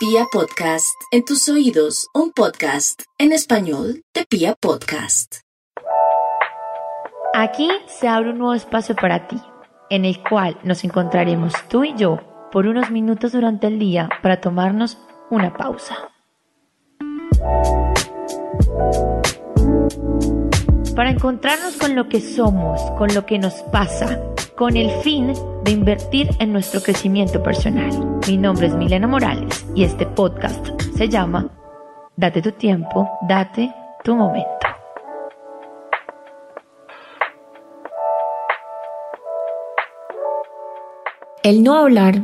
Pia Podcast, en tus oídos, un podcast en español de Pia Podcast. Aquí se abre un nuevo espacio para ti, en el cual nos encontraremos tú y yo por unos minutos durante el día para tomarnos una pausa. Para encontrarnos con lo que somos, con lo que nos pasa, con el fin de invertir en nuestro crecimiento personal. Mi nombre es Milena Morales y este podcast se llama Date tu tiempo, date tu momento. El no hablar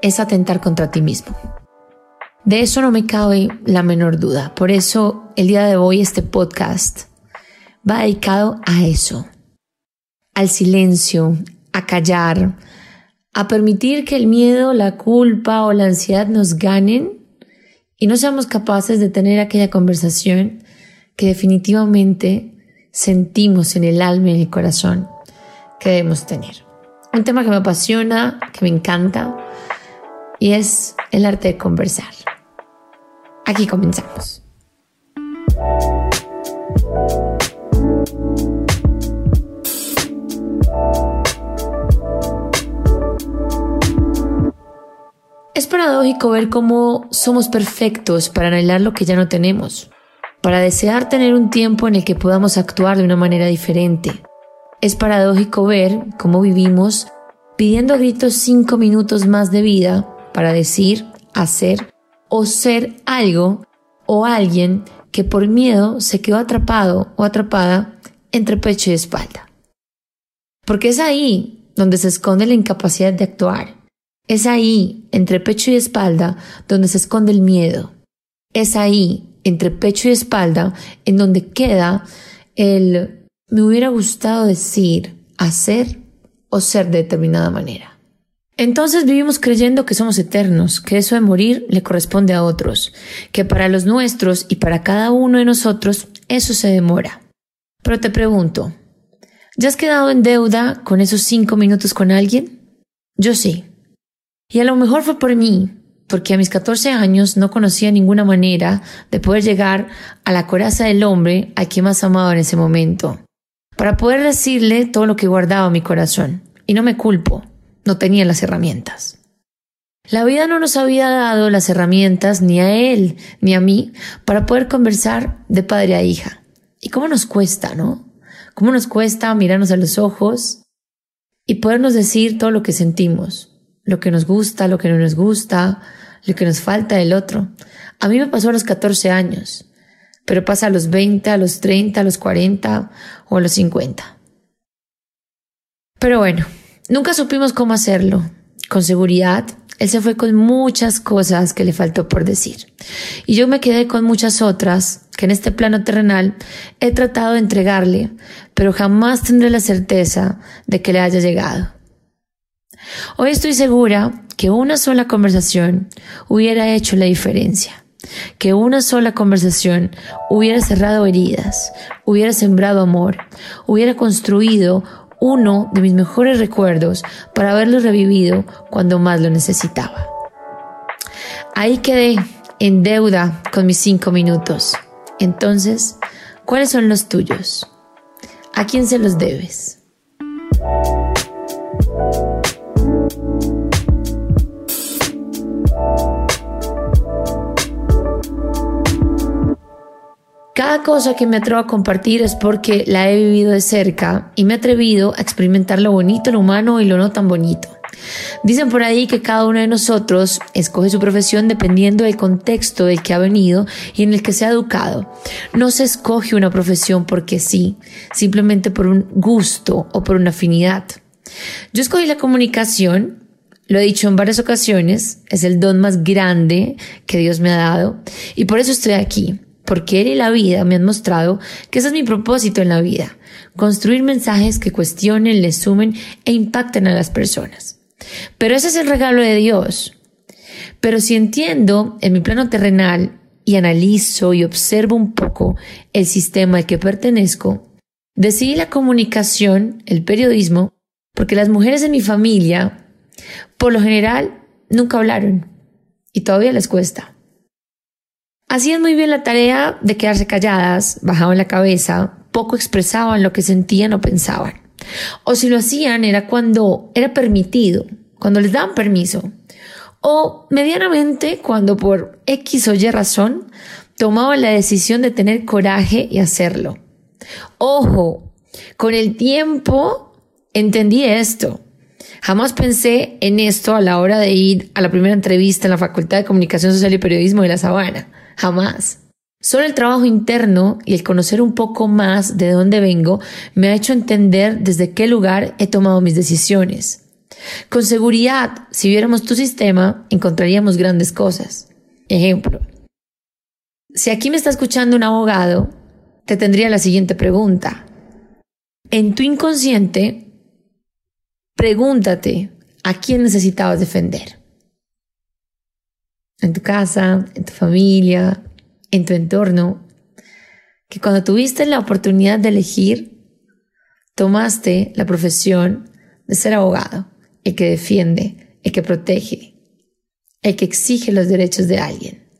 es atentar contra ti mismo. De eso no me cabe la menor duda. Por eso el día de hoy este podcast va dedicado a eso, al silencio, a callar, a permitir que el miedo, la culpa o la ansiedad nos ganen y no seamos capaces de tener aquella conversación que definitivamente sentimos en el alma y en el corazón que debemos tener. Un tema que me apasiona, que me encanta y es el arte de conversar. Aquí comenzamos. Paradójico ver cómo somos perfectos para anhelar lo que ya no tenemos, para desear tener un tiempo en el que podamos actuar de una manera diferente. Es paradójico ver cómo vivimos pidiendo a gritos cinco minutos más de vida para decir, hacer o ser algo o alguien que por miedo se quedó atrapado o atrapada entre pecho y espalda. Porque es ahí donde se esconde la incapacidad de actuar es ahí, entre pecho y espalda, donde se esconde el miedo. Es ahí, entre pecho y espalda, en donde queda el me hubiera gustado decir, hacer o ser de determinada manera. Entonces vivimos creyendo que somos eternos, que eso de morir le corresponde a otros, que para los nuestros y para cada uno de nosotros eso se demora. Pero te pregunto, ¿ya has quedado en deuda con esos cinco minutos con alguien? Yo sí. Y a lo mejor fue por mí, porque a mis 14 años no conocía ninguna manera de poder llegar a la coraza del hombre a quien más amaba en ese momento, para poder decirle todo lo que guardaba mi corazón. Y no me culpo, no tenía las herramientas. La vida no nos había dado las herramientas ni a él ni a mí para poder conversar de padre a hija. ¿Y cómo nos cuesta, no? ¿Cómo nos cuesta mirarnos a los ojos y podernos decir todo lo que sentimos? Lo que nos gusta, lo que no nos gusta, lo que nos falta del otro. A mí me pasó a los 14 años, pero pasa a los 20, a los 30, a los 40 o a los 50. Pero bueno, nunca supimos cómo hacerlo. Con seguridad, él se fue con muchas cosas que le faltó por decir. Y yo me quedé con muchas otras que en este plano terrenal he tratado de entregarle, pero jamás tendré la certeza de que le haya llegado. Hoy estoy segura que una sola conversación hubiera hecho la diferencia, que una sola conversación hubiera cerrado heridas, hubiera sembrado amor, hubiera construido uno de mis mejores recuerdos para haberlo revivido cuando más lo necesitaba. Ahí quedé en deuda con mis cinco minutos. Entonces, ¿cuáles son los tuyos? ¿A quién se los debes? Cada cosa que me atrevo a compartir es porque la he vivido de cerca y me he atrevido a experimentar lo bonito, lo humano y lo no tan bonito. Dicen por ahí que cada uno de nosotros escoge su profesión dependiendo del contexto del que ha venido y en el que se ha educado. No se escoge una profesión porque sí, simplemente por un gusto o por una afinidad. Yo escogí la comunicación, lo he dicho en varias ocasiones, es el don más grande que Dios me ha dado y por eso estoy aquí porque Él y la vida me han mostrado que ese es mi propósito en la vida, construir mensajes que cuestionen, le sumen e impacten a las personas. Pero ese es el regalo de Dios. Pero si entiendo en mi plano terrenal y analizo y observo un poco el sistema al que pertenezco, decidí la comunicación, el periodismo, porque las mujeres de mi familia, por lo general, nunca hablaron y todavía les cuesta. Hacían muy bien la tarea de quedarse calladas, bajaban la cabeza, poco expresaban lo que sentían o pensaban. O si lo hacían era cuando era permitido, cuando les daban permiso. O medianamente cuando por X o Y razón tomaban la decisión de tener coraje y hacerlo. Ojo, con el tiempo entendí esto. Jamás pensé en esto a la hora de ir a la primera entrevista en la Facultad de Comunicación Social y Periodismo de La Sabana. Jamás. Solo el trabajo interno y el conocer un poco más de dónde vengo me ha hecho entender desde qué lugar he tomado mis decisiones. Con seguridad, si viéramos tu sistema, encontraríamos grandes cosas. Ejemplo. Si aquí me está escuchando un abogado, te tendría la siguiente pregunta. En tu inconsciente, pregúntate a quién necesitabas defender. En tu casa, en tu familia, en tu entorno, que cuando tuviste la oportunidad de elegir, tomaste la profesión de ser abogado, el que defiende, el que protege, el que exige los derechos de alguien.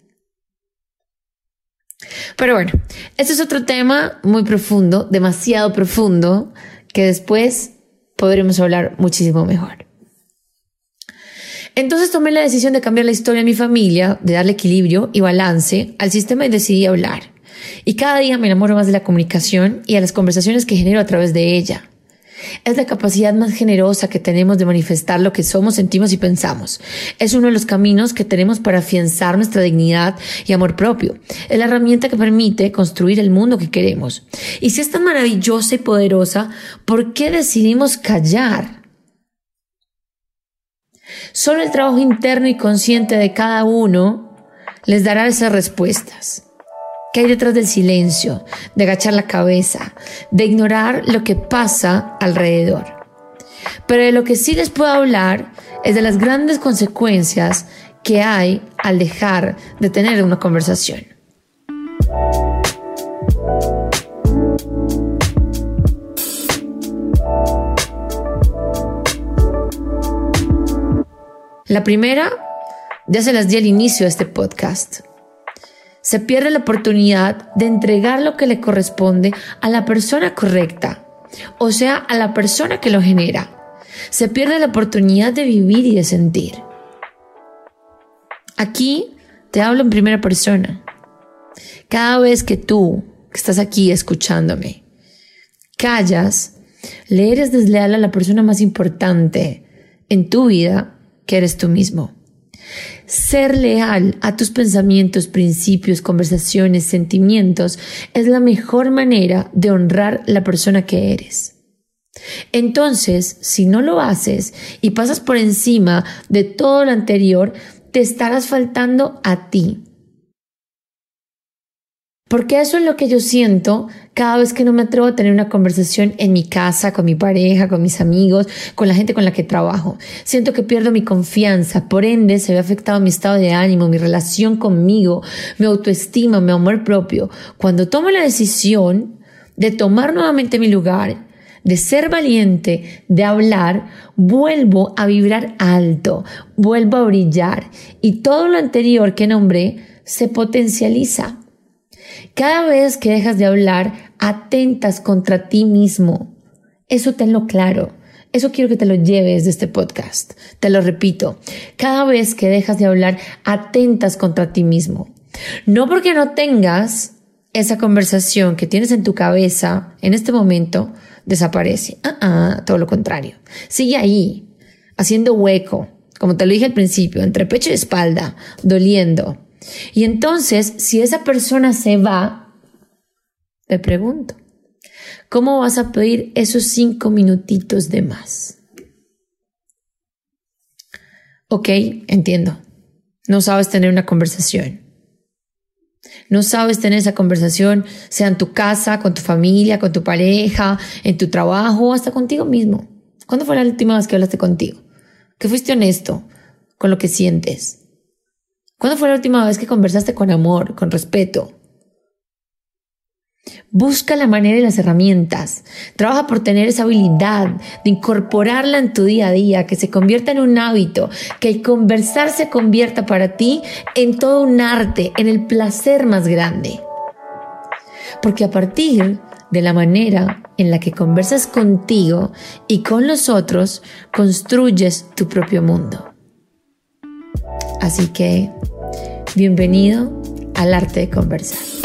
Pero bueno, este es otro tema muy profundo, demasiado profundo, que después podremos hablar muchísimo mejor. Entonces tomé la decisión de cambiar la historia de mi familia, de darle equilibrio y balance al sistema y decidí hablar. Y cada día me enamoro más de la comunicación y a las conversaciones que genero a través de ella. Es la capacidad más generosa que tenemos de manifestar lo que somos, sentimos y pensamos. Es uno de los caminos que tenemos para afianzar nuestra dignidad y amor propio. Es la herramienta que permite construir el mundo que queremos. Y si es tan maravillosa y poderosa, ¿por qué decidimos callar? Solo el trabajo interno y consciente de cada uno les dará esas respuestas. ¿Qué hay detrás del silencio, de agachar la cabeza, de ignorar lo que pasa alrededor? Pero de lo que sí les puedo hablar es de las grandes consecuencias que hay al dejar de tener una conversación. La primera, ya se las di al inicio de este podcast. Se pierde la oportunidad de entregar lo que le corresponde a la persona correcta, o sea, a la persona que lo genera. Se pierde la oportunidad de vivir y de sentir. Aquí te hablo en primera persona. Cada vez que tú, que estás aquí escuchándome, callas, le eres desleal a la persona más importante en tu vida que eres tú mismo. Ser leal a tus pensamientos, principios, conversaciones, sentimientos es la mejor manera de honrar la persona que eres. Entonces, si no lo haces y pasas por encima de todo lo anterior, te estarás faltando a ti. Porque eso es lo que yo siento cada vez que no me atrevo a tener una conversación en mi casa, con mi pareja, con mis amigos, con la gente con la que trabajo. Siento que pierdo mi confianza, por ende se ve afectado mi estado de ánimo, mi relación conmigo, mi autoestima, mi amor propio. Cuando tomo la decisión de tomar nuevamente mi lugar, de ser valiente, de hablar, vuelvo a vibrar alto, vuelvo a brillar y todo lo anterior que nombré se potencializa. Cada vez que dejas de hablar, atentas contra ti mismo. Eso tenlo claro. Eso quiero que te lo lleves de este podcast. Te lo repito. Cada vez que dejas de hablar, atentas contra ti mismo. No porque no tengas esa conversación que tienes en tu cabeza en este momento, desaparece. Ah, ah, todo lo contrario. Sigue ahí, haciendo hueco, como te lo dije al principio, entre pecho y espalda, doliendo y entonces, si esa persona se va, te pregunto, ¿cómo vas a pedir esos cinco minutitos de más? Ok, entiendo. No sabes tener una conversación. No sabes tener esa conversación, sea en tu casa, con tu familia, con tu pareja, en tu trabajo hasta contigo mismo. ¿Cuándo fue la última vez que hablaste contigo? Que fuiste honesto con lo que sientes. ¿Cuándo fue la última vez que conversaste con amor, con respeto? Busca la manera y las herramientas. Trabaja por tener esa habilidad de incorporarla en tu día a día, que se convierta en un hábito, que el conversar se convierta para ti en todo un arte, en el placer más grande. Porque a partir de la manera en la que conversas contigo y con los otros, construyes tu propio mundo. Así que, bienvenido al arte de conversar.